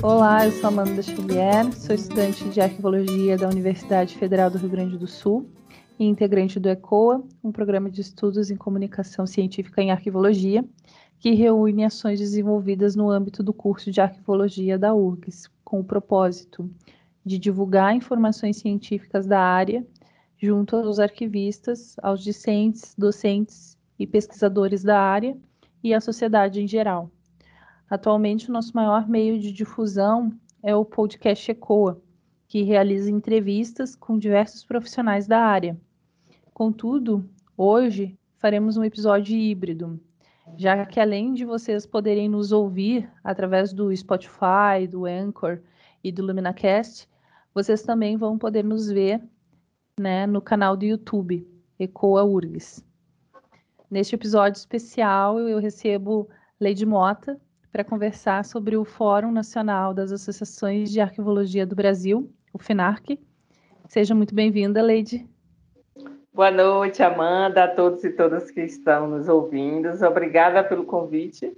Olá, eu sou Amanda Xavier, sou estudante de Arquivologia da Universidade Federal do Rio Grande do Sul e integrante do ECOA, um programa de estudos em comunicação científica em arquivologia, que reúne ações desenvolvidas no âmbito do curso de arquivologia da URGS, com o propósito de divulgar informações científicas da área junto aos arquivistas, aos discentes, docentes e pesquisadores da área e à sociedade em geral. Atualmente, o nosso maior meio de difusão é o podcast ECOA, que realiza entrevistas com diversos profissionais da área. Contudo, hoje faremos um episódio híbrido, já que além de vocês poderem nos ouvir através do Spotify, do Anchor e do LuminaCast, vocês também vão poder nos ver né, no canal do YouTube, Ecoa URGS. Neste episódio especial, eu recebo Leide Mota, para conversar sobre o Fórum Nacional das Associações de Arquivologia do Brasil, o FINARC. Seja muito bem-vinda, Leide. Boa noite, Amanda, a todos e todas que estão nos ouvindo. Obrigada pelo convite.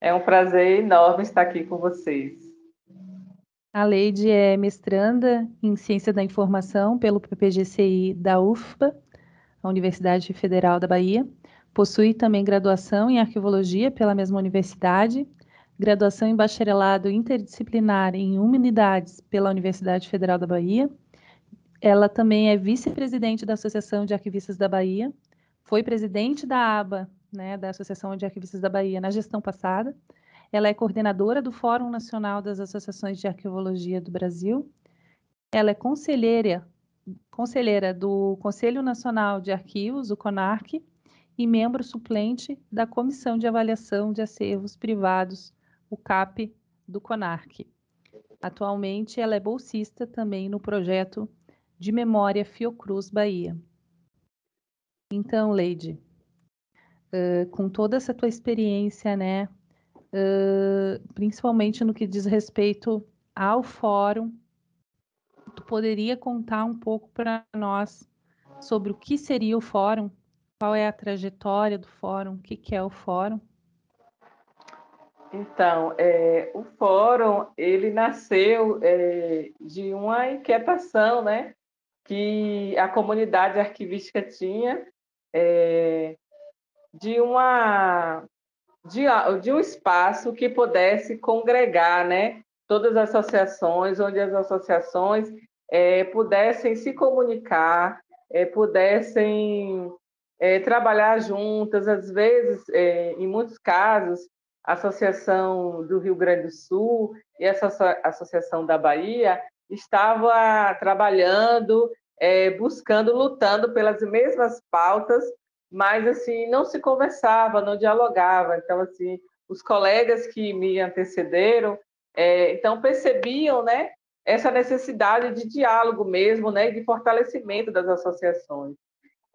É um prazer enorme estar aqui com vocês. A Leide é mestranda em Ciência da Informação pelo PPGCI da UFBA, a Universidade Federal da Bahia. Possui também graduação em Arquivologia pela mesma universidade graduação em bacharelado interdisciplinar em Humanidades pela Universidade Federal da Bahia. Ela também é vice-presidente da Associação de Arquivistas da Bahia, foi presidente da ABA, né, da Associação de Arquivistas da Bahia, na gestão passada. Ela é coordenadora do Fórum Nacional das Associações de Arquivologia do Brasil. Ela é conselheira, conselheira do Conselho Nacional de Arquivos, o CONARC, e membro suplente da Comissão de Avaliação de Acervos Privados o CAP do CONARC. Atualmente, ela é bolsista também no projeto de memória Fiocruz Bahia. Então, Leide, uh, com toda essa tua experiência, né, uh, principalmente no que diz respeito ao fórum, tu poderia contar um pouco para nós sobre o que seria o fórum, qual é a trajetória do fórum, o que, que é o fórum? Então, é, o fórum ele nasceu é, de uma inquietação, né, que a comunidade arquivística tinha é, de uma de, de, um espaço que pudesse congregar, né, todas as associações, onde as associações é, pudessem se comunicar, é, pudessem é, trabalhar juntas, às vezes, em muitos casos Associação do Rio Grande do Sul e essa Associação da Bahia estava trabalhando, é, buscando, lutando pelas mesmas pautas, mas assim não se conversava, não dialogava. Então assim, os colegas que me antecederam, é, então percebiam, né, essa necessidade de diálogo mesmo, né, de fortalecimento das associações.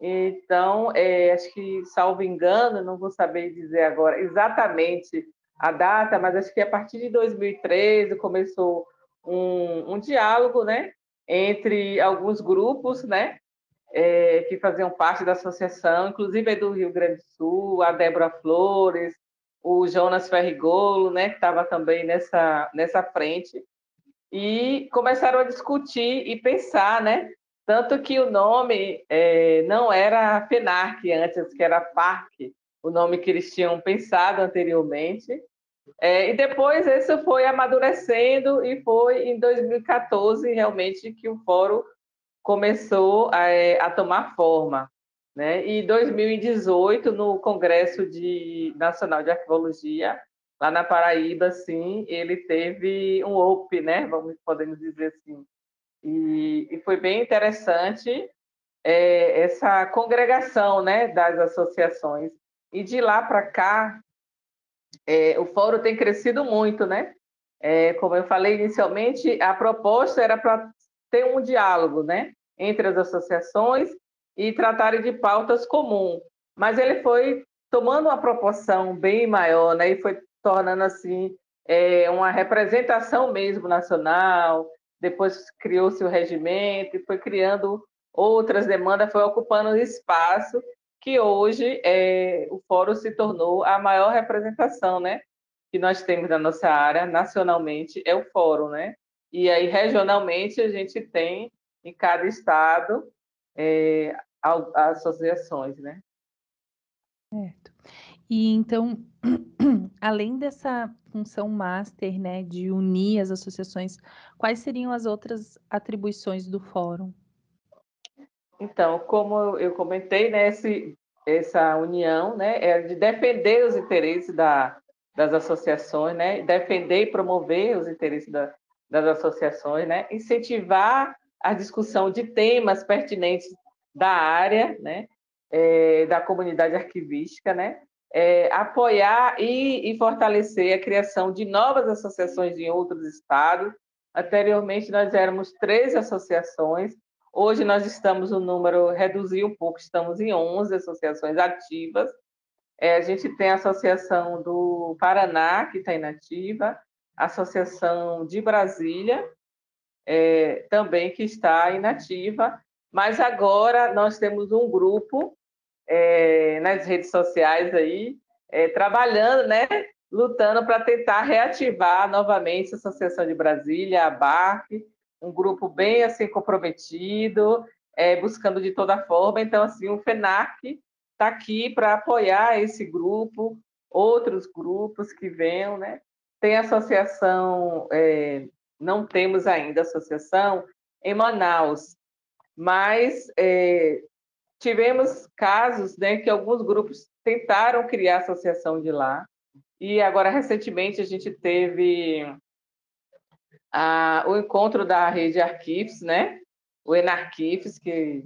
Então, é, acho que, salvo engano, não vou saber dizer agora exatamente a data, mas acho que a partir de 2013 começou um, um diálogo, né, entre alguns grupos, né, é, que faziam parte da associação, inclusive é do Rio Grande do Sul, a Débora Flores, o Jonas Ferrigolo, né, que estava também nessa, nessa frente, e começaram a discutir e pensar, né, tanto que o nome é, não era FENARC antes, que era FARC, o nome que eles tinham pensado anteriormente. É, e depois isso foi amadurecendo e foi em 2014 realmente que o fórum começou a, é, a tomar forma. Né? E em 2018, no Congresso de, Nacional de Arqueologia, lá na Paraíba, sim, ele teve um OP, né? Vamos podemos dizer assim, e, e foi bem interessante é, essa congregação né, das associações. E de lá para cá, é, o fórum tem crescido muito, né? É, como eu falei inicialmente, a proposta era para ter um diálogo né, entre as associações e tratarem de pautas comuns. Mas ele foi tomando uma proporção bem maior né, e foi tornando assim é, uma representação mesmo nacional, depois criou-se o regimento e foi criando outras demandas, foi ocupando espaço que hoje é, o fórum se tornou a maior representação, né? que nós temos na nossa área, nacionalmente, é o fórum, né? E aí, regionalmente, a gente tem em cada estado é, associações, né? Certo. E então, além dessa função master, né, de unir as associações, quais seriam as outras atribuições do fórum? Então, como eu comentei, né, esse, essa união, né, é de defender os interesses da, das associações, né, defender e promover os interesses da, das associações, né, incentivar a discussão de temas pertinentes da área, né, é, da comunidade arquivística, né, é, apoiar e, e, fortalecer a criação de novas associações em outros estados. Anteriormente, nós éramos três associações, hoje nós estamos, o número reduziu um pouco, estamos em 11 associações ativas. É, a gente tem a Associação do Paraná, que está inativa, a Associação de Brasília, é, também que está inativa, mas agora nós temos um grupo é, nas redes sociais aí, é, trabalhando, né, lutando para tentar reativar novamente a Associação de Brasília, a BARC, um grupo bem assim comprometido, é, buscando de toda forma. Então, assim, o FENAC está aqui para apoiar esse grupo, outros grupos que venham, né? Tem associação, é, não temos ainda associação em Manaus, mas é, tivemos casos né, que alguns grupos tentaram criar associação de lá, e agora, recentemente, a gente teve a, o encontro da rede Arquivos, né? o Enarquifes, que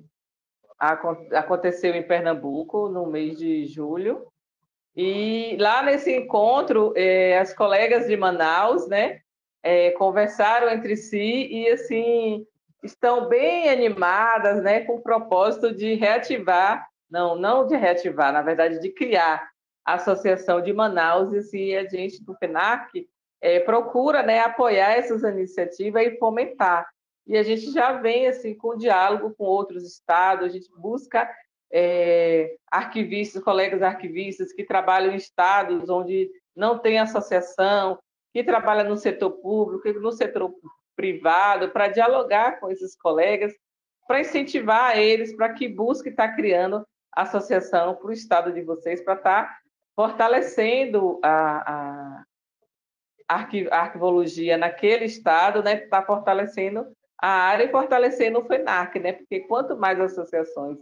aconteceu em Pernambuco no mês de julho. E lá nesse encontro, eh, as colegas de Manaus, né, eh, conversaram entre si e assim estão bem animadas, né, com o propósito de reativar, não, não de reativar, na verdade, de criar a Associação de Manaus, e assim, a gente do FENAC é, procura né, apoiar essas iniciativas e fomentar. E a gente já vem assim com diálogo com outros estados, a gente busca é, arquivistas, colegas arquivistas que trabalham em estados onde não tem associação, que trabalham no setor público, no setor privado, para dialogar com esses colegas, para incentivar eles para que busquem estar tá criando associação para o estado de vocês, para estar tá fortalecendo a, a arquivologia naquele estado, né, está fortalecendo a área e fortalecendo o FENAC, né, porque quanto mais associações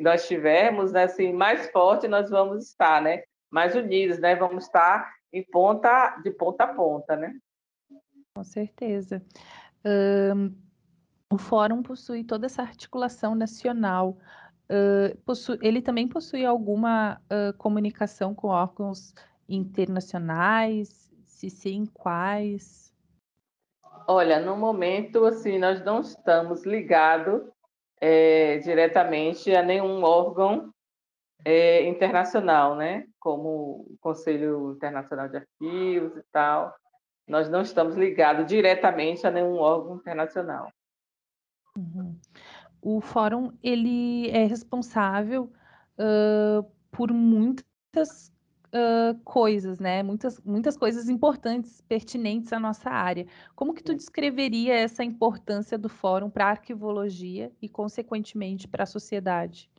nós tivermos, né, assim, mais forte nós vamos estar, né, mais unidos, né, vamos estar em ponta, de ponta a ponta, né. Com certeza. Um, o fórum possui toda essa articulação nacional. Uh, possui, ele também possui alguma uh, comunicação com órgãos internacionais? Se sim, quais? Olha, no momento, assim, nós não estamos ligados é, diretamente a nenhum órgão é, internacional, né? Como o Conselho Internacional de Arquivos e tal nós não estamos ligados diretamente a nenhum órgão internacional. Uhum. O fórum ele é responsável uh, por muitas uh, coisas, né? Muitas, muitas coisas importantes, pertinentes à nossa área. Como que tu descreveria essa importância do fórum para a arquivologia e, consequentemente, para a sociedade?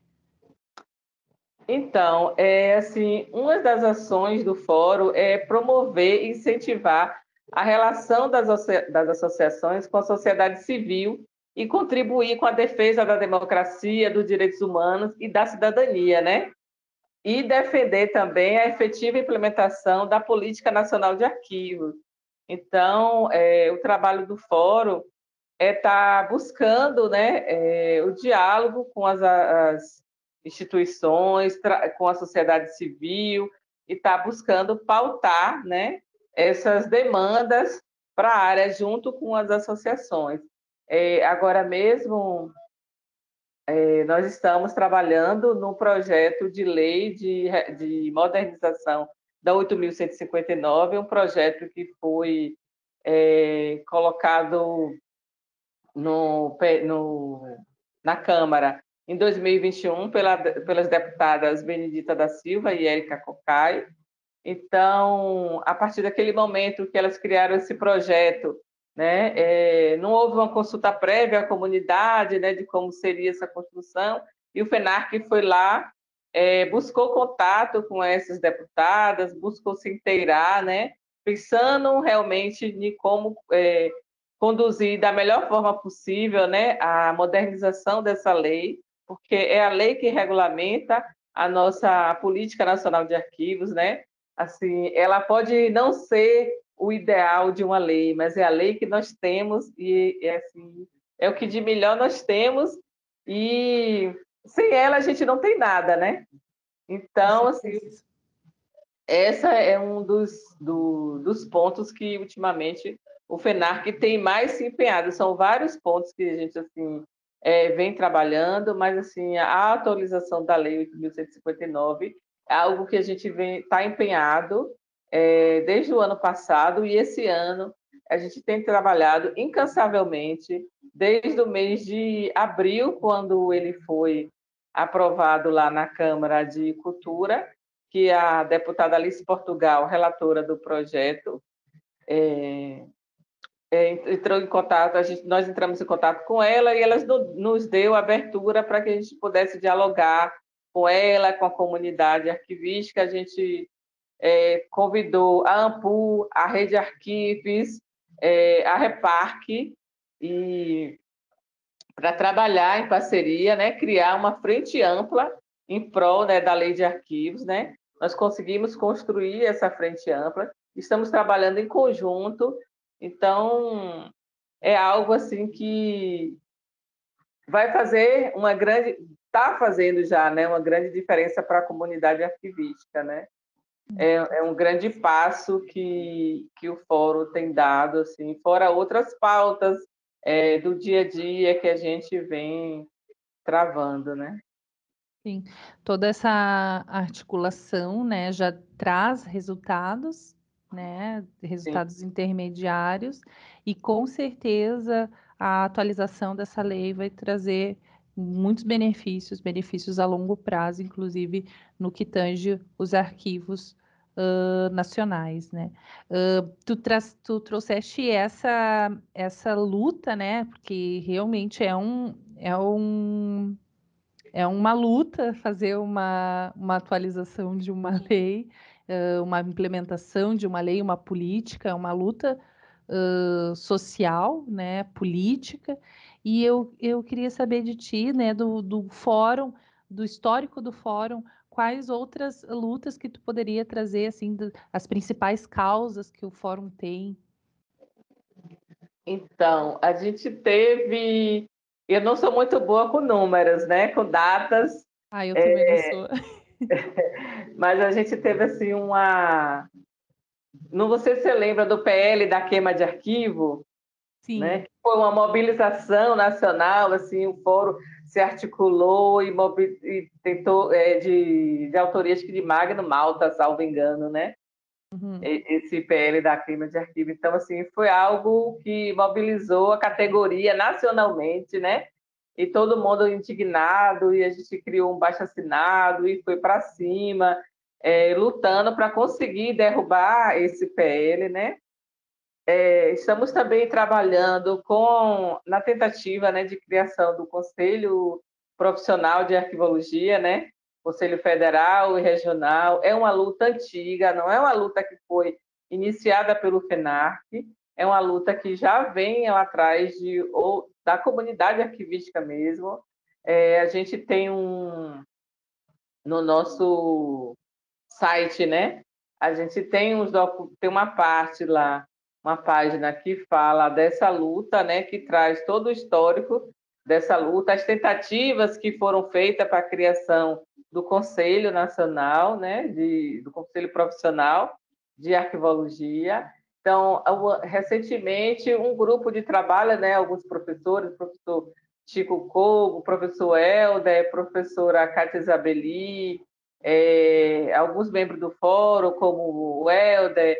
Então, é assim, uma das ações do fórum é promover e incentivar a relação das, das associações com a sociedade civil e contribuir com a defesa da democracia, dos direitos humanos e da cidadania, né? E defender também a efetiva implementação da Política Nacional de Arquivos. Então, é, o trabalho do Fórum é estar tá buscando né, é, o diálogo com as, as instituições, com a sociedade civil, e estar tá buscando pautar né, essas demandas para a área junto com as associações. É, agora mesmo, é, nós estamos trabalhando no projeto de lei de, de modernização da 8.159, um projeto que foi é, colocado no, no, na Câmara em 2021 pela, pelas deputadas Benedita da Silva e Érica Cocai, Então, a partir daquele momento que elas criaram esse projeto, né, é, não houve uma consulta prévia à comunidade, né, de como seria essa construção, e o FENARC foi lá, é, buscou contato com essas deputadas, buscou se inteirar, né, pensando realmente em como é, conduzir da melhor forma possível, né, a modernização dessa lei, porque é a lei que regulamenta a nossa política nacional de arquivos, né? Assim, ela pode não ser o ideal de uma lei, mas é a lei que nós temos e é assim, é o que de melhor nós temos e sem ela a gente não tem nada, né? Então, assim, essa é um dos, do, dos pontos que ultimamente o FENARC tem mais se empenhado. São vários pontos que a gente assim é, vem trabalhando, mas assim a atualização da Lei 8.159 é algo que a gente está empenhado é, desde o ano passado e esse ano a gente tem trabalhado incansavelmente desde o mês de abril, quando ele foi aprovado lá na Câmara de Cultura, que a deputada Alice Portugal, relatora do projeto, é, é, entrou em contato, gente, nós entramos em contato com ela e ela nos deu abertura para que a gente pudesse dialogar com ela, com a comunidade arquivística. A gente é, convidou a AMPU, a Rede Arquives, é, a Reparque, e para trabalhar em parceria, né, criar uma frente ampla em prol né, da lei de arquivos. Né? Nós conseguimos construir essa frente ampla, estamos trabalhando em conjunto, então é algo assim que vai fazer uma grande está fazendo já né, uma grande diferença para a comunidade arquivística. Né? É, é, um grande passo que, que o fórum tem dado, assim, fora outras pautas é, do dia a dia que a gente vem travando, né? Sim, toda essa articulação, né, já traz resultados, né, resultados Sim. intermediários, e com certeza a atualização dessa lei vai trazer muitos benefícios, benefícios a longo prazo, inclusive no que tange os arquivos uh, nacionais, né? Uh, tu, tu trouxeste essa, essa luta, né? Porque realmente é um, é um é uma luta fazer uma, uma atualização de uma lei, uh, uma implementação de uma lei, uma política, uma luta uh, social, né, política, e eu, eu queria saber de ti, né, do, do fórum, do histórico do fórum, quais outras lutas que tu poderia trazer, assim, do, as principais causas que o fórum tem? Então, a gente teve. Eu não sou muito boa com números, né? Com datas. Ah, eu também é... não sou. Mas a gente teve assim uma. Não sei se você lembra do PL da queima de arquivo, Sim. Né? Foi uma mobilização nacional, assim, o fórum se articulou e, e tentou é, de, de autoria de Magno Malta, salvo engano, né? Uhum. Esse PL da crime de arquivo. Então, assim, foi algo que mobilizou a categoria nacionalmente, né? E todo mundo indignado, e a gente criou um baixo assinado e foi para cima, é, lutando para conseguir derrubar esse PL, né? É, estamos também trabalhando com na tentativa né, de criação do Conselho Profissional de Arquivologia, né? Conselho Federal e Regional. É uma luta antiga, não é uma luta que foi iniciada pelo FENARC, é uma luta que já vem lá atrás de, ou, da comunidade arquivística mesmo. É, a gente tem um no nosso site, né? A gente tem uns tem uma parte lá uma página que fala dessa luta, né, que traz todo o histórico dessa luta, as tentativas que foram feitas para a criação do Conselho Nacional, né, de, do Conselho Profissional de Arquivologia. Então, recentemente, um grupo de trabalho, né, alguns professores, professor Chico Cogo, professor Helder, professora Cátia Isabeli, é, alguns membros do fórum, como o Helder,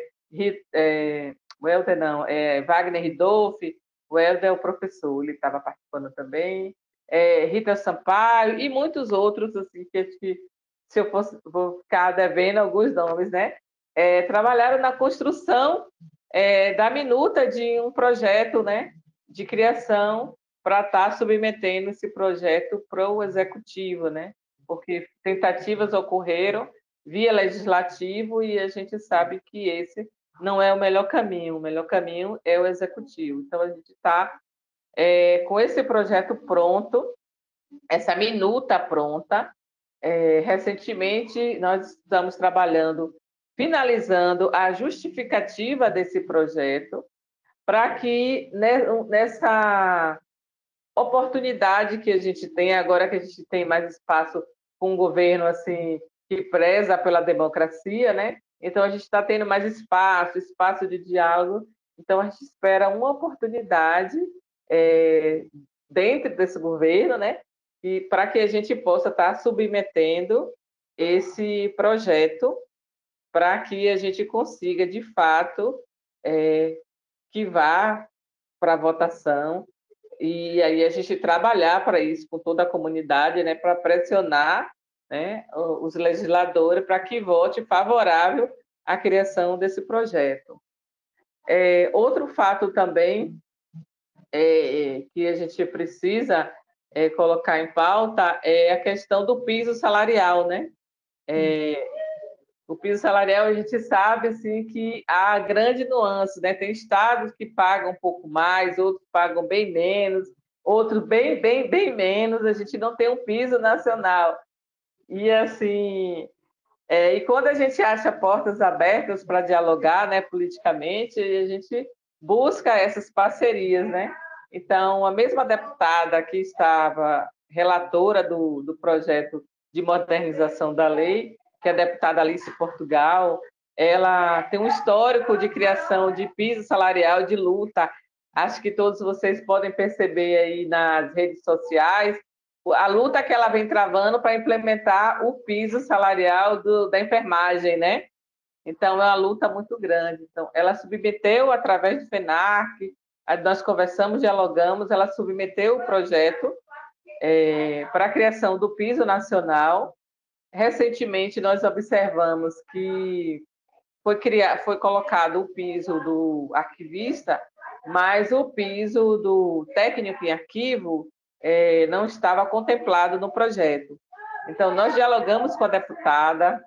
é, o Helder não, é Wagner Ridolfi, o Helder é o professor, ele estava participando também, é, Rita Sampaio e muitos outros, assim, que, que se eu fosse, vou ficar devendo alguns nomes, né? é, trabalharam na construção é, da minuta de um projeto né, de criação para estar tá submetendo esse projeto para o executivo, né? Porque tentativas ocorreram via legislativo e a gente sabe que esse não é o melhor caminho, o melhor caminho é o executivo. Então, a gente está é, com esse projeto pronto, essa minuta pronta. É, recentemente, nós estamos trabalhando, finalizando a justificativa desse projeto, para que nessa oportunidade que a gente tem, agora que a gente tem mais espaço com um governo assim que preza pela democracia, né? Então a gente está tendo mais espaço, espaço de diálogo. Então a gente espera uma oportunidade é, dentro desse governo, né? E para que a gente possa estar tá submetendo esse projeto para que a gente consiga de fato é, que vá para votação e aí a gente trabalhar para isso com toda a comunidade, né, para pressionar né, os legisladores para que vote favorável à criação desse projeto. É, outro fato também é, que a gente precisa é, colocar em pauta é a questão do piso salarial, né? O piso salarial a gente sabe assim que há grande nuance, né? Tem estados que pagam um pouco mais, outros pagam bem menos, outros bem, bem, bem menos. A gente não tem um piso nacional. E assim, é, e quando a gente acha portas abertas para dialogar, né, politicamente, a gente busca essas parcerias, né? Então, a mesma deputada que estava relatora do, do projeto de modernização da lei, que é a deputada Alice Portugal, ela tem um histórico de criação de piso salarial de luta. Acho que todos vocês podem perceber aí nas redes sociais a luta que ela vem travando para implementar o piso salarial do, da enfermagem, né? Então, é uma luta muito grande. Então, ela submeteu, através do FENARC, nós conversamos, dialogamos, ela submeteu o projeto é, para a criação do piso nacional, recentemente nós observamos que foi, criar, foi colocado o piso do arquivista, mas o piso do técnico em arquivo é, não estava contemplado no projeto. Então, nós dialogamos com a deputada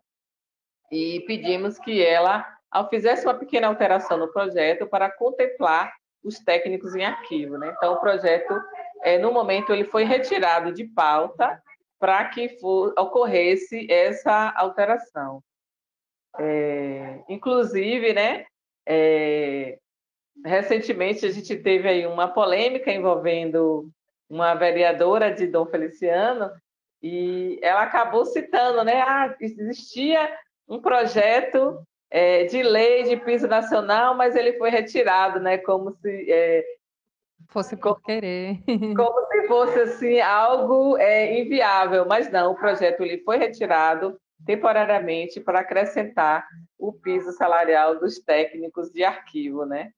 e pedimos que ela fizesse uma pequena alteração no projeto para contemplar os técnicos em arquivo. Né? Então, o projeto, é, no momento, ele foi retirado de pauta para que for, ocorresse essa alteração. É, inclusive, né, é, recentemente a gente teve aí uma polêmica envolvendo uma vereadora de Dom Feliciano e ela acabou citando, né, ah, existia um projeto é, de lei de piso nacional, mas ele foi retirado, né, como se é, Fosse por querer. Como se fosse assim algo é, inviável, mas não, o projeto ele foi retirado temporariamente para acrescentar o piso salarial dos técnicos de arquivo, né?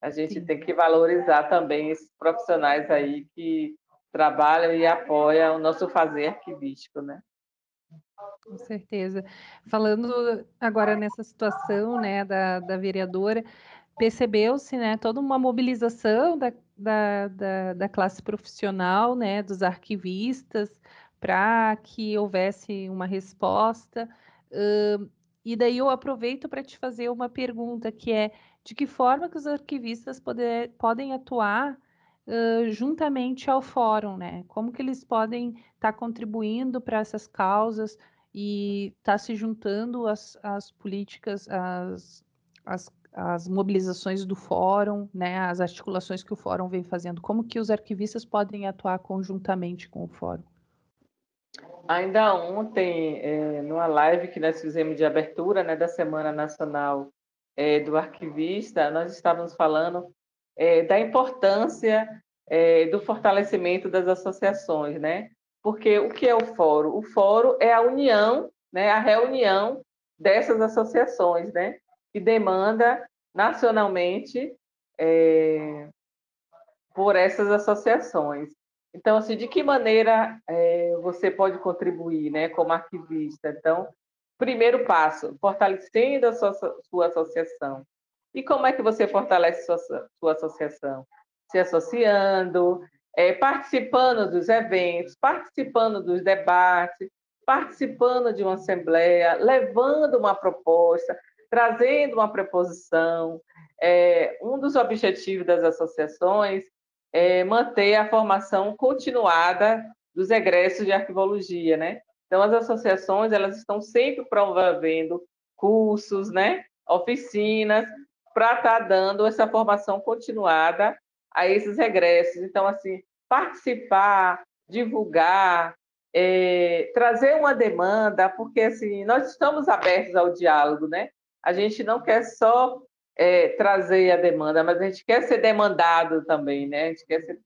A gente Sim. tem que valorizar também esses profissionais aí que trabalham e apoiam o nosso fazer arquivístico, né? Com certeza. Falando agora nessa situação, né, da, da vereadora, percebeu-se, né, toda uma mobilização da, da, da, da classe profissional, né, dos arquivistas, para que houvesse uma resposta. Uh, e daí eu aproveito para te fazer uma pergunta, que é de que forma que os arquivistas poder, podem atuar uh, juntamente ao fórum, né? Como que eles podem estar tá contribuindo para essas causas e estar tá se juntando às, às políticas, às, às as mobilizações do fórum, né, as articulações que o fórum vem fazendo, como que os arquivistas podem atuar conjuntamente com o fórum? Ainda ontem, é, numa live que nós fizemos de abertura né, da Semana Nacional é, do Arquivista, nós estávamos falando é, da importância é, do fortalecimento das associações, né? Porque o que é o fórum? O fórum é a união, né, a reunião dessas associações, né? Que demanda nacionalmente é, por essas associações. Então, assim, de que maneira é, você pode contribuir, né, como arquivista? Então, primeiro passo, fortalecendo a sua, sua associação. E como é que você fortalece sua, sua associação? Se associando, é, participando dos eventos, participando dos debates, participando de uma assembleia, levando uma proposta, trazendo uma preposição. É, um dos objetivos das associações é manter a formação continuada dos egressos de arquivologia, né? Então, as associações, elas estão sempre promovendo cursos, né? Oficinas, para estar tá dando essa formação continuada a esses regressos. Então, assim, participar, divulgar, é, trazer uma demanda, porque assim nós estamos abertos ao diálogo, né? A gente não quer só é, trazer a demanda, mas a gente quer ser demandado também, né? A gente quer ser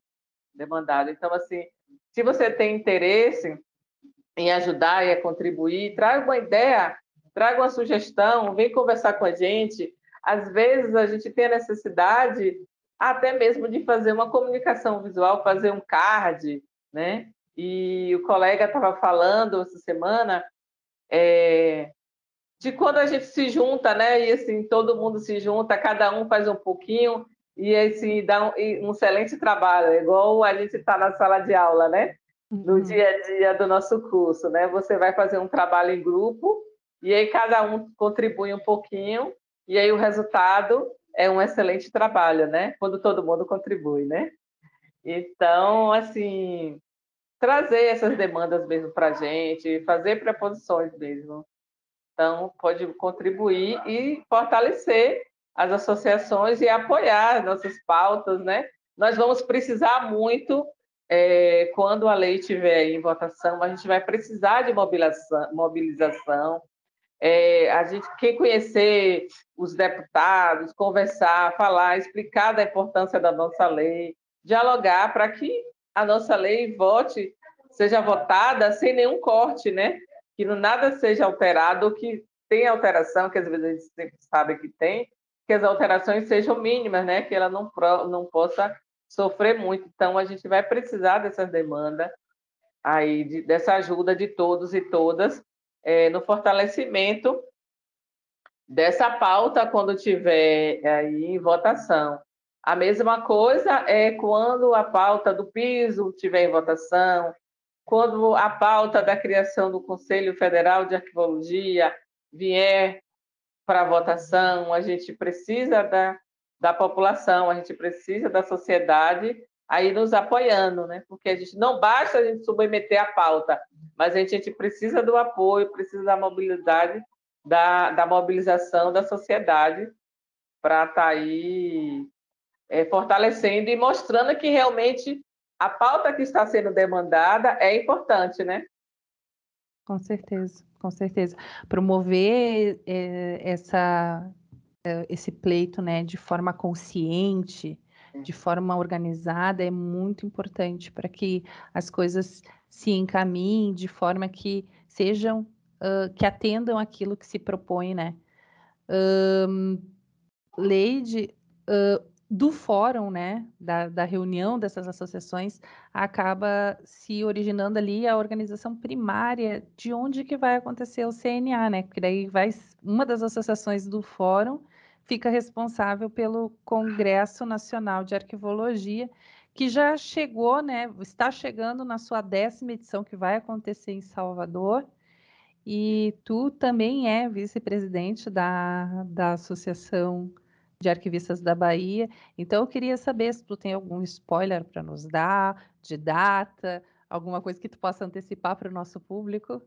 demandado. Então, assim, se você tem interesse em ajudar e contribuir, traga uma ideia, traga uma sugestão, vem conversar com a gente. Às vezes a gente tem a necessidade até mesmo de fazer uma comunicação visual, fazer um card, né? E o colega estava falando essa semana é, de quando a gente se junta, né? E assim, todo mundo se junta, cada um faz um pouquinho e assim dá um, um excelente trabalho, igual a gente está na sala de aula, né? No uhum. dia a dia do nosso curso, né? Você vai fazer um trabalho em grupo e aí cada um contribui um pouquinho e aí o resultado é um excelente trabalho, né? Quando todo mundo contribui, né? Então, assim, trazer essas demandas mesmo para a gente, fazer preposições mesmo. Então, pode contribuir e fortalecer as associações e apoiar nossas pautas, né? Nós vamos precisar muito, é, quando a lei estiver em votação, a gente vai precisar de mobilização, mobilização é, a gente quem conhecer os deputados, conversar, falar, explicar da importância da nossa lei, dialogar para que a nossa lei vote, seja votada sem nenhum corte, né? Que nada seja alterado, que tem alteração, que às vezes a gente sempre sabe que tem, que as alterações sejam mínimas, né? Que ela não, não possa sofrer muito. Então, a gente vai precisar dessas demandas aí, de, dessa ajuda de todos e todas, é, no fortalecimento dessa pauta quando tiver aí em votação. A mesma coisa é quando a pauta do piso tiver em votação, quando a pauta da criação do Conselho Federal de Arquivologia vier para votação, a gente precisa da, da população, a gente precisa da sociedade aí nos apoiando, né? Porque a gente não basta a gente submeter a pauta, mas a gente, a gente precisa do apoio, precisa da mobilidade, da, da mobilização da sociedade para estar tá aí é, fortalecendo e mostrando que realmente a pauta que está sendo demandada é importante, né? Com certeza, com certeza. Promover é, essa, é, esse pleito né, de forma consciente, de forma organizada é muito importante para que as coisas se encaminhem de forma que sejam uh, que atendam aquilo que se propõe, né? Um, Leide, uh, do fórum, né, da, da, reunião dessas associações, acaba se originando ali a organização primária de onde que vai acontecer o CNA, né? Porque daí vai uma das associações do fórum fica responsável pelo Congresso Nacional de Arquivologia, que já chegou, né, está chegando na sua décima edição, que vai acontecer em Salvador. E tu também é vice-presidente da, da Associação de Arquivistas da Bahia. Então, eu queria saber se tu tem algum spoiler para nos dar, de data, alguma coisa que tu possa antecipar para o nosso público.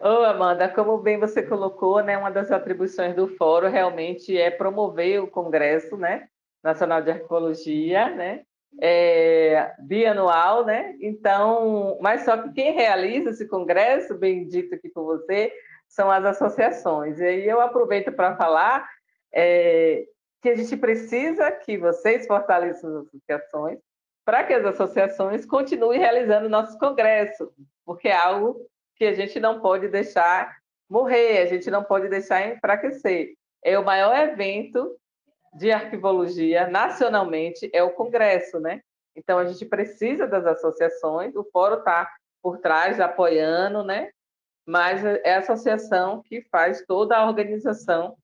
Ô, Amanda, como bem você colocou, né, uma das atribuições do fórum realmente é promover o Congresso, né, Nacional de Arqueologia, né, é, bianual, né? Então, mas só que quem realiza esse congresso, bem dito aqui com você, são as associações. E aí eu aproveito para falar é, que a gente precisa que vocês fortaleçam as associações para que as associações continuem realizando nossos congressos, porque é algo que a gente não pode deixar morrer, a gente não pode deixar enfraquecer. É o maior evento de arquivologia nacionalmente, é o Congresso, né? Então, a gente precisa das associações, o fórum está por trás, apoiando, né? mas é a associação que faz toda a organização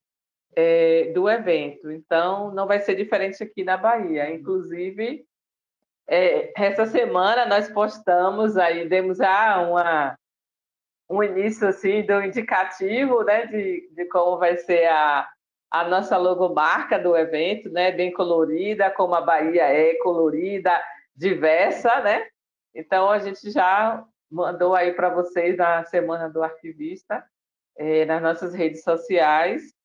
é, do evento. Então, não vai ser diferente aqui na Bahia. Inclusive, é, essa semana nós postamos aí, demos ah, uma, um início assim do indicativo, né, de, de como vai ser a, a nossa logomarca do evento, né, bem colorida, como a Bahia é colorida, diversa, né? Então a gente já mandou aí para vocês na semana do arquivista, é, nas nossas redes sociais,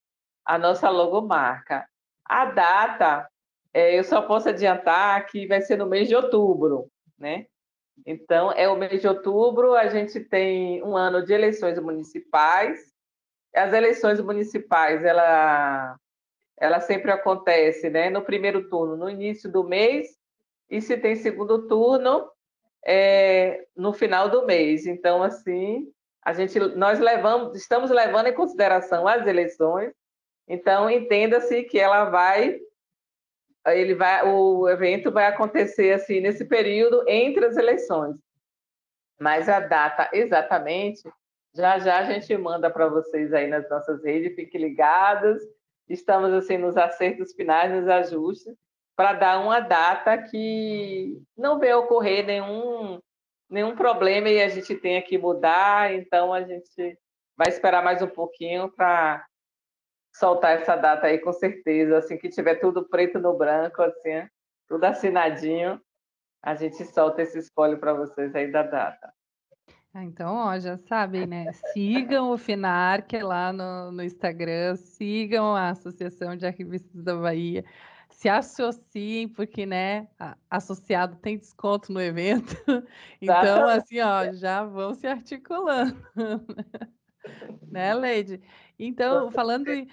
a nossa logomarca. A data, é, eu só posso adiantar que vai ser no mês de outubro, né? Então, é o mês de outubro, a gente tem um ano de eleições municipais. As eleições municipais, ela, ela sempre acontece né, no primeiro turno, no início do mês, e se tem segundo turno, é, no final do mês. Então, assim, a gente, nós levamos, estamos levando em consideração as eleições, então, entenda-se que ela vai, ele vai, o evento vai acontecer assim nesse período entre as eleições. Mas a data exatamente, já já a gente manda para vocês aí nas nossas redes, fiquem ligados. Estamos assim nos acertos finais, nos ajustes, para dar uma data que não venha ocorrer nenhum nenhum problema e a gente tenha que mudar, então a gente vai esperar mais um pouquinho para soltar essa data aí com certeza, assim que tiver tudo preto no branco, assim, tudo assinadinho, a gente solta esse spoiler para vocês aí da data. Ah, então, ó, já sabem, né? Sigam o FINARC lá no, no Instagram, sigam a Associação de Arquivistas da Bahia, se associem, porque, né, associado tem desconto no evento. Então, assim, ó, já vão se articulando. né, Leide? Então, falando em,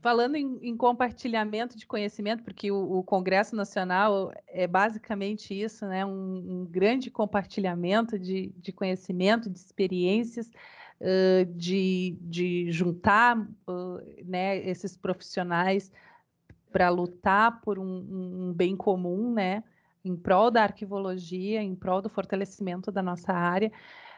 falando em, em, compartilhamento de conhecimento, porque o, o, Congresso Nacional é basicamente isso, né? Um, um grande compartilhamento de, de, conhecimento, de experiências, uh, de, de, juntar uh, né, esses profissionais para lutar por um, um, bem comum, né? Em prol da arquivologia, em prol do fortalecimento da nossa área.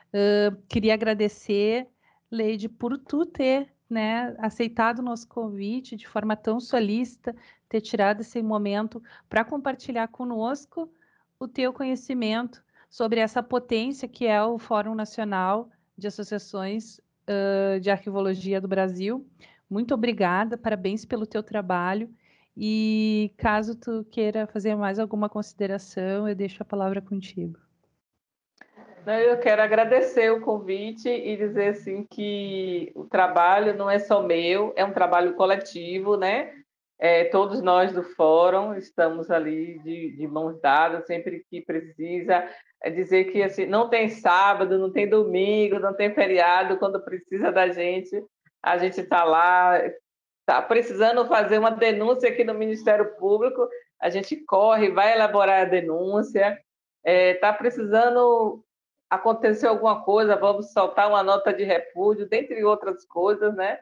Uh, queria agradecer Leide, por tu ter né, aceitado o nosso convite de forma tão solícita, ter tirado esse momento para compartilhar conosco o teu conhecimento sobre essa potência que é o Fórum Nacional de Associações uh, de Arquivologia do Brasil. Muito obrigada, parabéns pelo teu trabalho. E caso tu queira fazer mais alguma consideração, eu deixo a palavra contigo. Eu quero agradecer o convite e dizer assim que o trabalho não é só meu, é um trabalho coletivo, né? É, todos nós do fórum estamos ali de, de mãos dadas sempre que precisa. É dizer que assim, não tem sábado, não tem domingo, não tem feriado, quando precisa da gente, a gente está lá, está precisando fazer uma denúncia aqui no Ministério Público, a gente corre, vai elaborar a denúncia, está é, tá precisando aconteceu alguma coisa, vamos soltar uma nota de repúdio, dentre outras coisas, né?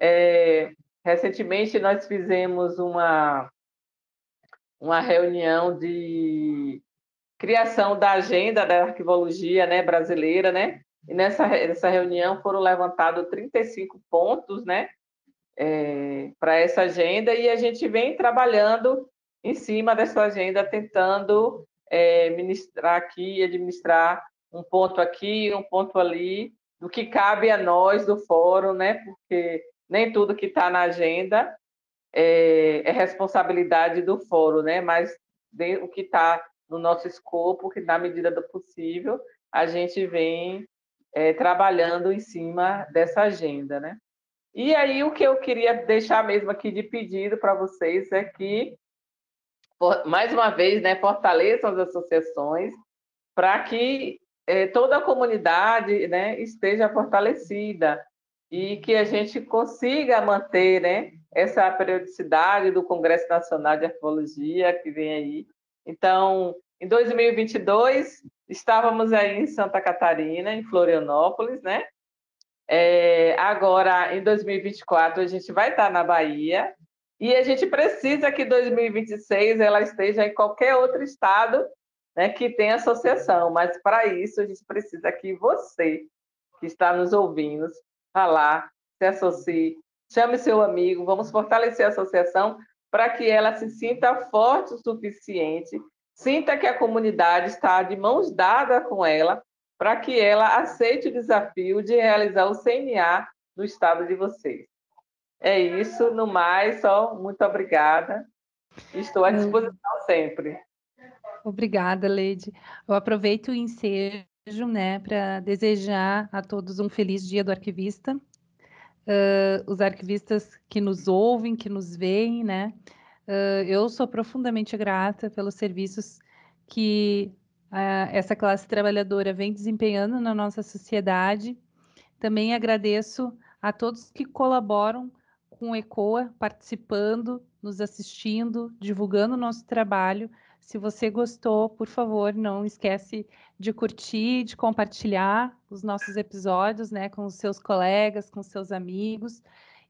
É, recentemente nós fizemos uma, uma reunião de criação da agenda da arquivologia né, brasileira, né? E nessa, nessa reunião foram levantados 35 pontos, né? É, para essa agenda e a gente vem trabalhando em cima dessa agenda, tentando é, ministrar aqui, administrar um ponto aqui, um ponto ali, do que cabe a nós do fórum, né? Porque nem tudo que está na agenda é, é, responsabilidade do fórum, né? Mas o que está no nosso escopo, que na medida do possível a gente vem é, trabalhando em cima dessa agenda, né? E aí o que eu queria deixar mesmo aqui de pedido para vocês é que mais uma vez, né, fortaleçam as associações para que é, toda a comunidade né, esteja fortalecida e que a gente consiga manter né, essa periodicidade do Congresso Nacional de Arqueologia que vem aí. Então, em 2022, estávamos aí em Santa Catarina, em Florianópolis, né? É, agora, em 2024, a gente vai estar na Bahia e a gente precisa que 2026 ela esteja em qualquer outro estado né, que tem associação, mas para isso a gente precisa que você que está nos ouvindo, vá lá, se associe, chame seu amigo, vamos fortalecer a associação para que ela se sinta forte o suficiente, sinta que a comunidade está de mãos dadas com ela, para que ela aceite o desafio de realizar o CNA no estado de vocês. É isso, no mais, só muito obrigada. Estou à disposição sempre. Obrigada, Leide. Eu aproveito o ensejo né, para desejar a todos um feliz dia do arquivista. Uh, os arquivistas que nos ouvem, que nos veem, né? Uh, eu sou profundamente grata pelos serviços que uh, essa classe trabalhadora vem desempenhando na nossa sociedade. Também agradeço a todos que colaboram com o ECOA, participando, nos assistindo, divulgando o nosso trabalho. Se você gostou, por favor, não esquece de curtir, de compartilhar os nossos episódios, né, com os seus colegas, com os seus amigos.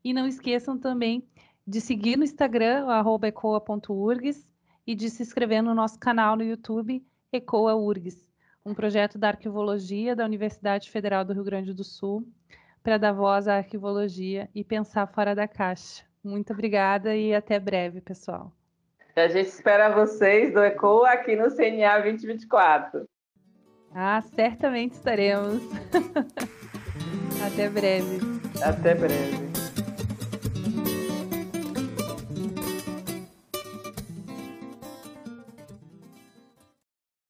E não esqueçam também de seguir no Instagram, ecoa.urgs, e de se inscrever no nosso canal no YouTube, Ecoa URGS, um projeto da arquivologia da Universidade Federal do Rio Grande do Sul, para dar voz à arquivologia e pensar fora da caixa. Muito obrigada e até breve, pessoal. A gente espera vocês do ECOA aqui no CNA 2024. Ah, certamente estaremos. até breve. Até breve.